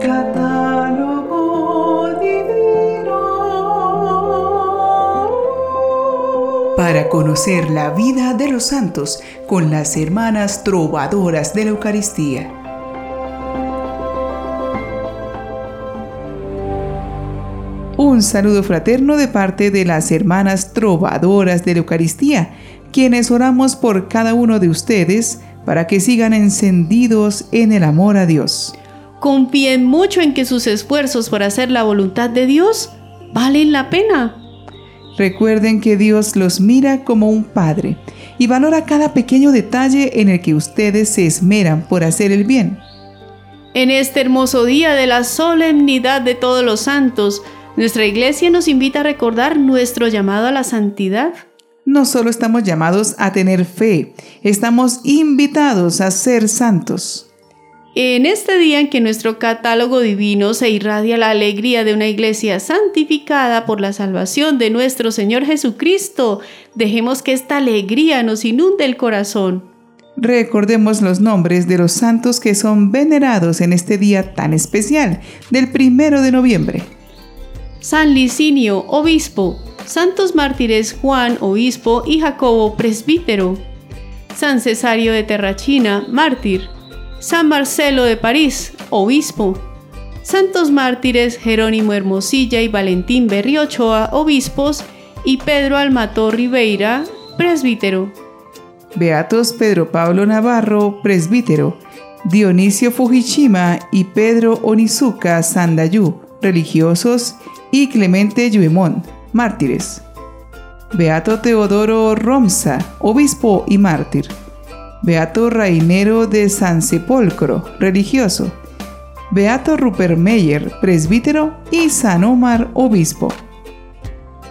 Catálogo divino. Para conocer la vida de los santos con las hermanas trovadoras de la Eucaristía. Un saludo fraterno de parte de las hermanas trovadoras de la Eucaristía, quienes oramos por cada uno de ustedes para que sigan encendidos en el amor a Dios. Confíen mucho en que sus esfuerzos por hacer la voluntad de Dios valen la pena. Recuerden que Dios los mira como un padre y valora cada pequeño detalle en el que ustedes se esmeran por hacer el bien. En este hermoso día de la solemnidad de todos los santos, nuestra iglesia nos invita a recordar nuestro llamado a la santidad. No solo estamos llamados a tener fe, estamos invitados a ser santos. En este día en que nuestro catálogo divino se irradia la alegría de una iglesia santificada por la salvación de nuestro Señor Jesucristo, dejemos que esta alegría nos inunde el corazón. Recordemos los nombres de los santos que son venerados en este día tan especial del primero de noviembre. San Licinio, obispo, santos mártires Juan, obispo, y Jacobo, presbítero, San Cesario de Terrachina, mártir, San Marcelo de París, obispo, santos mártires Jerónimo Hermosilla y Valentín Berriochoa, obispos, y Pedro Almato Ribeira, presbítero. Beatos Pedro Pablo Navarro, presbítero, Dionisio Fujishima y Pedro Onizuka Sandayú, religiosos y Clemente Yuemón, mártires. Beato Teodoro Romsa, obispo y mártir. Beato Rainero de San Sepolcro, religioso. Beato Rupert Meyer, presbítero, y San Omar, obispo.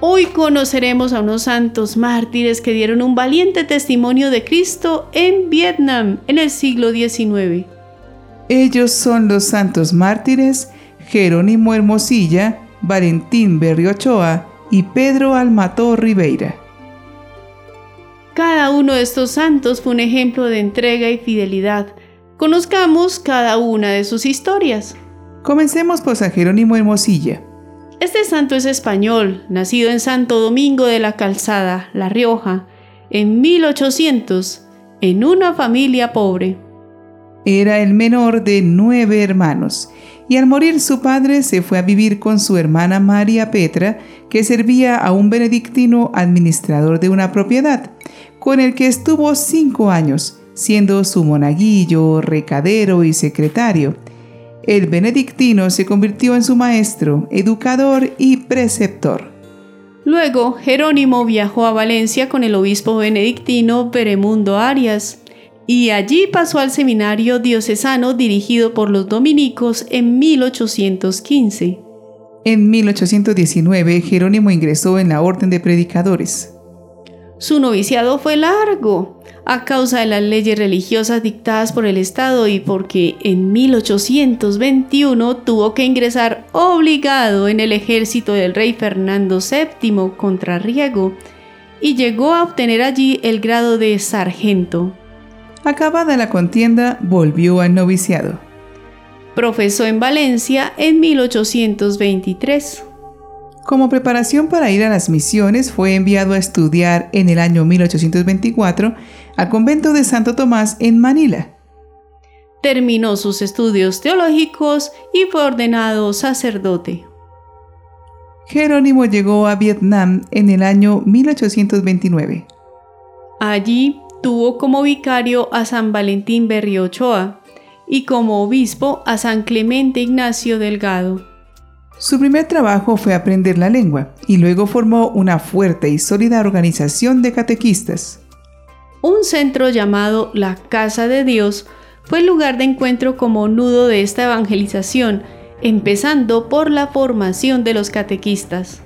Hoy conoceremos a unos santos mártires que dieron un valiente testimonio de Cristo en Vietnam en el siglo XIX. Ellos son los santos mártires Jerónimo Hermosilla, Valentín Berriochoa y Pedro Almató Ribeira. Cada uno de estos santos fue un ejemplo de entrega y fidelidad. Conozcamos cada una de sus historias. Comencemos por San Jerónimo Hermosilla. Este santo es español, nacido en Santo Domingo de la Calzada, La Rioja, en 1800, en una familia pobre. Era el menor de nueve hermanos y al morir su padre se fue a vivir con su hermana María Petra, que servía a un benedictino administrador de una propiedad, con el que estuvo cinco años, siendo su monaguillo, recadero y secretario. El benedictino se convirtió en su maestro, educador y preceptor. Luego, Jerónimo viajó a Valencia con el obispo benedictino Peremundo Arias, y allí pasó al seminario diocesano dirigido por los dominicos en 1815. En 1819, Jerónimo ingresó en la Orden de Predicadores. Su noviciado fue largo, a causa de las leyes religiosas dictadas por el Estado y porque en 1821 tuvo que ingresar obligado en el ejército del rey Fernando VII contra Riego y llegó a obtener allí el grado de sargento. Acabada la contienda, volvió al noviciado. Profesó en Valencia en 1823. Como preparación para ir a las misiones, fue enviado a estudiar en el año 1824 al convento de Santo Tomás en Manila. Terminó sus estudios teológicos y fue ordenado sacerdote. Jerónimo llegó a Vietnam en el año 1829. Allí tuvo como vicario a San Valentín Berriochoa y como obispo a San Clemente Ignacio Delgado. Su primer trabajo fue aprender la lengua y luego formó una fuerte y sólida organización de catequistas. Un centro llamado la Casa de Dios fue el lugar de encuentro como nudo de esta evangelización, empezando por la formación de los catequistas.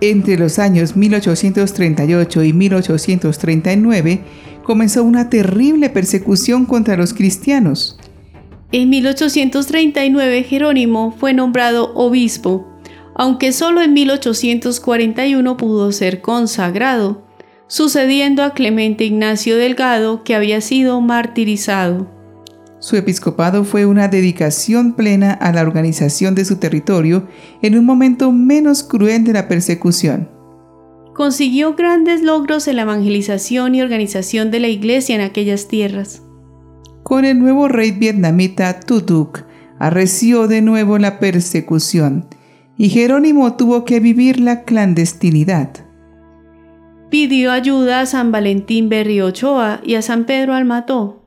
Entre los años 1838 y 1839 comenzó una terrible persecución contra los cristianos. En 1839 Jerónimo fue nombrado obispo, aunque solo en 1841 pudo ser consagrado, sucediendo a Clemente Ignacio Delgado que había sido martirizado. Su episcopado fue una dedicación plena a la organización de su territorio en un momento menos cruel de la persecución. Consiguió grandes logros en la evangelización y organización de la iglesia en aquellas tierras. Con el nuevo rey vietnamita Tutuk, arreció de nuevo la persecución y Jerónimo tuvo que vivir la clandestinidad. Pidió ayuda a San Valentín Berriochoa y a San Pedro Almató.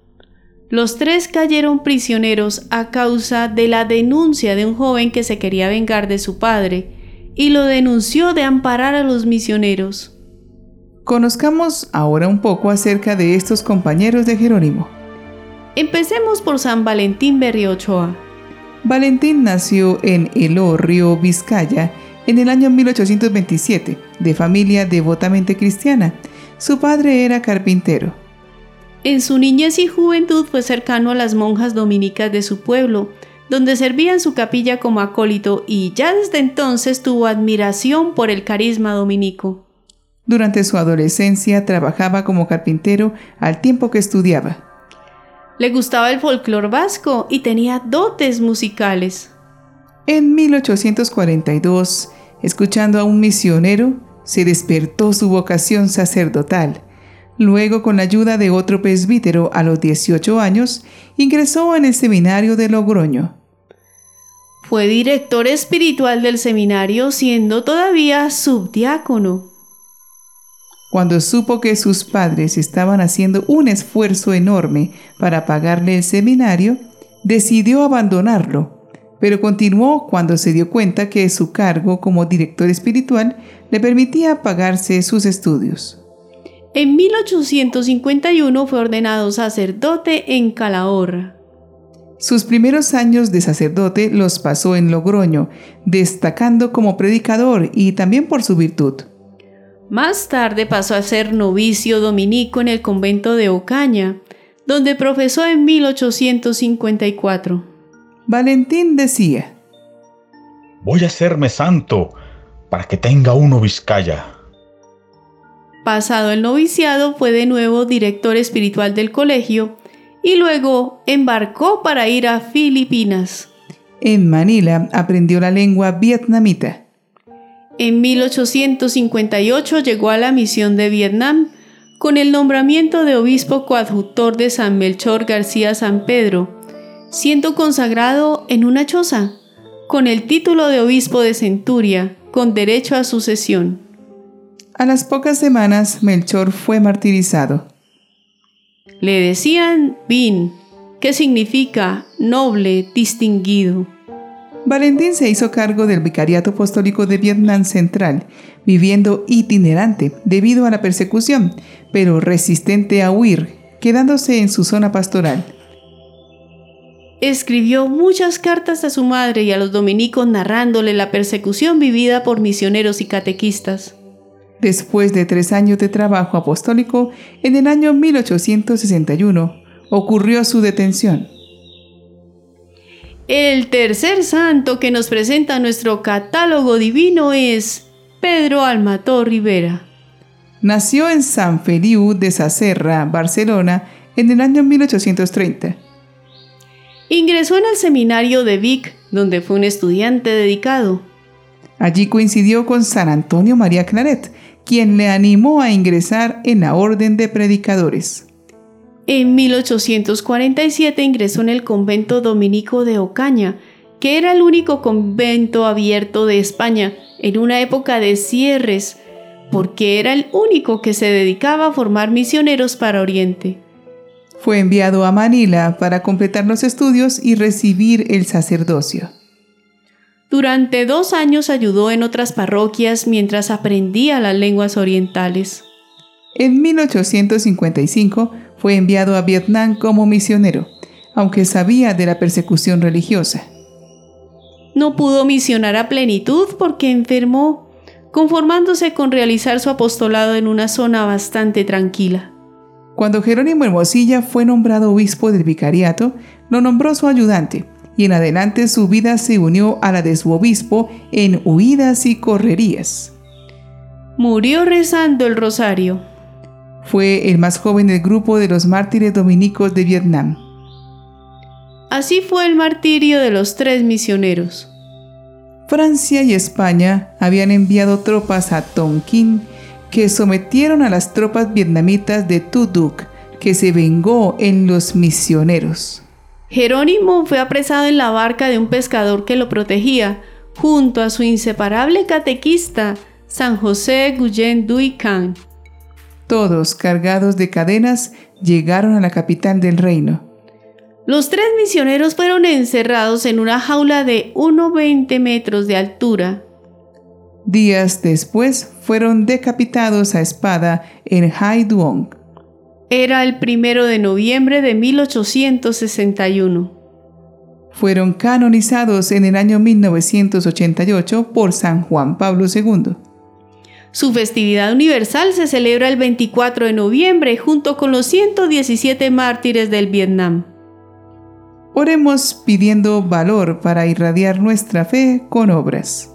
Los tres cayeron prisioneros a causa de la denuncia de un joven que se quería vengar de su padre y lo denunció de amparar a los misioneros. Conozcamos ahora un poco acerca de estos compañeros de Jerónimo. Empecemos por San Valentín Berriochoa. Valentín nació en Elorrio, Vizcaya, en el año 1827, de familia devotamente cristiana. Su padre era carpintero. En su niñez y juventud fue cercano a las monjas dominicas de su pueblo, donde servía en su capilla como acólito y ya desde entonces tuvo admiración por el carisma dominico. Durante su adolescencia trabajaba como carpintero al tiempo que estudiaba. Le gustaba el folclor vasco y tenía dotes musicales. En 1842, escuchando a un misionero, se despertó su vocación sacerdotal. Luego, con la ayuda de otro presbítero a los 18 años, ingresó en el seminario de Logroño. Fue director espiritual del seminario siendo todavía subdiácono. Cuando supo que sus padres estaban haciendo un esfuerzo enorme para pagarle el seminario, decidió abandonarlo, pero continuó cuando se dio cuenta que su cargo como director espiritual le permitía pagarse sus estudios. En 1851 fue ordenado sacerdote en Calahorra. Sus primeros años de sacerdote los pasó en Logroño, destacando como predicador y también por su virtud. Más tarde pasó a ser novicio dominico en el convento de Ocaña, donde profesó en 1854. Valentín decía, Voy a hacerme santo para que tenga uno Vizcaya. Pasado el noviciado fue de nuevo director espiritual del colegio y luego embarcó para ir a Filipinas. En Manila aprendió la lengua vietnamita en 1858 llegó a la misión de Vietnam con el nombramiento de obispo coadjutor de San Melchor García San Pedro, siendo consagrado en una choza, con el título de obispo de Centuria, con derecho a sucesión. A las pocas semanas Melchor fue martirizado. Le decían Bin, que significa noble, distinguido. Valentín se hizo cargo del Vicariato Apostólico de Vietnam Central, viviendo itinerante debido a la persecución, pero resistente a huir, quedándose en su zona pastoral. Escribió muchas cartas a su madre y a los dominicos narrándole la persecución vivida por misioneros y catequistas. Después de tres años de trabajo apostólico, en el año 1861 ocurrió su detención. El tercer santo que nos presenta nuestro catálogo divino es Pedro Almató Rivera. Nació en San Feliu de Sacerra, Barcelona, en el año 1830. Ingresó en el seminario de Vic, donde fue un estudiante dedicado. Allí coincidió con San Antonio María Claret, quien le animó a ingresar en la Orden de Predicadores. En 1847 ingresó en el convento dominico de Ocaña, que era el único convento abierto de España en una época de cierres, porque era el único que se dedicaba a formar misioneros para Oriente. Fue enviado a Manila para completar los estudios y recibir el sacerdocio. Durante dos años ayudó en otras parroquias mientras aprendía las lenguas orientales. En 1855 fue enviado a Vietnam como misionero, aunque sabía de la persecución religiosa. No pudo misionar a plenitud porque enfermó, conformándose con realizar su apostolado en una zona bastante tranquila. Cuando Jerónimo Hermosilla fue nombrado obispo del vicariato, lo nombró su ayudante, y en adelante su vida se unió a la de su obispo en huidas y correrías. Murió rezando el rosario. Fue el más joven del grupo de los mártires dominicos de Vietnam. Así fue el martirio de los tres misioneros. Francia y España habían enviado tropas a Tonkin que sometieron a las tropas vietnamitas de Tu Duc, que se vengó en los misioneros. Jerónimo fue apresado en la barca de un pescador que lo protegía, junto a su inseparable catequista, San José Guyen Dui Can. Todos, cargados de cadenas, llegaron a la capital del reino. Los tres misioneros fueron encerrados en una jaula de 1,20 metros de altura. Días después fueron decapitados a espada en Hai Duong. Era el primero de noviembre de 1861. Fueron canonizados en el año 1988 por San Juan Pablo II. Su festividad universal se celebra el 24 de noviembre junto con los 117 mártires del Vietnam. Oremos pidiendo valor para irradiar nuestra fe con obras.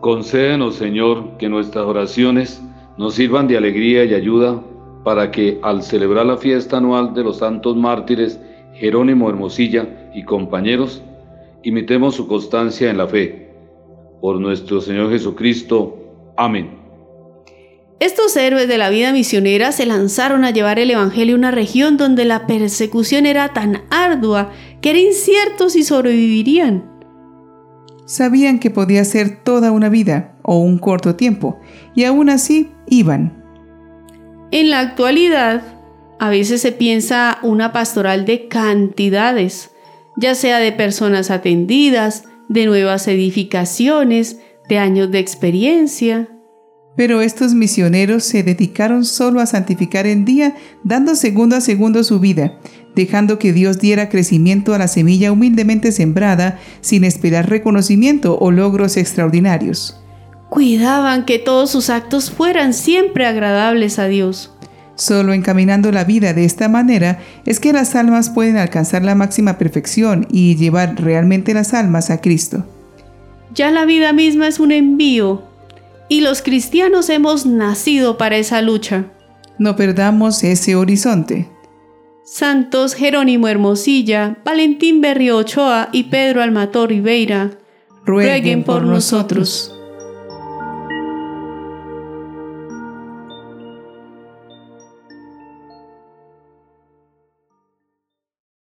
Concédenos, Señor, que nuestras oraciones nos sirvan de alegría y ayuda para que al celebrar la fiesta anual de los santos mártires Jerónimo Hermosilla y compañeros, imitemos su constancia en la fe. Por nuestro Señor Jesucristo. Amén. Estos héroes de la vida misionera se lanzaron a llevar el Evangelio a una región donde la persecución era tan ardua que era incierto si sobrevivirían. Sabían que podía ser toda una vida o un corto tiempo, y aún así iban. En la actualidad, a veces se piensa una pastoral de cantidades, ya sea de personas atendidas, de nuevas edificaciones, de años de experiencia. Pero estos misioneros se dedicaron solo a santificar el día, dando segundo a segundo su vida, dejando que Dios diera crecimiento a la semilla humildemente sembrada, sin esperar reconocimiento o logros extraordinarios. Cuidaban que todos sus actos fueran siempre agradables a Dios. Solo encaminando la vida de esta manera es que las almas pueden alcanzar la máxima perfección y llevar realmente las almas a Cristo. Ya la vida misma es un envío y los cristianos hemos nacido para esa lucha. No perdamos ese horizonte. Santos Jerónimo Hermosilla, Valentín Berrio Ochoa y Pedro Almator Ribeira, rueguen por nosotros.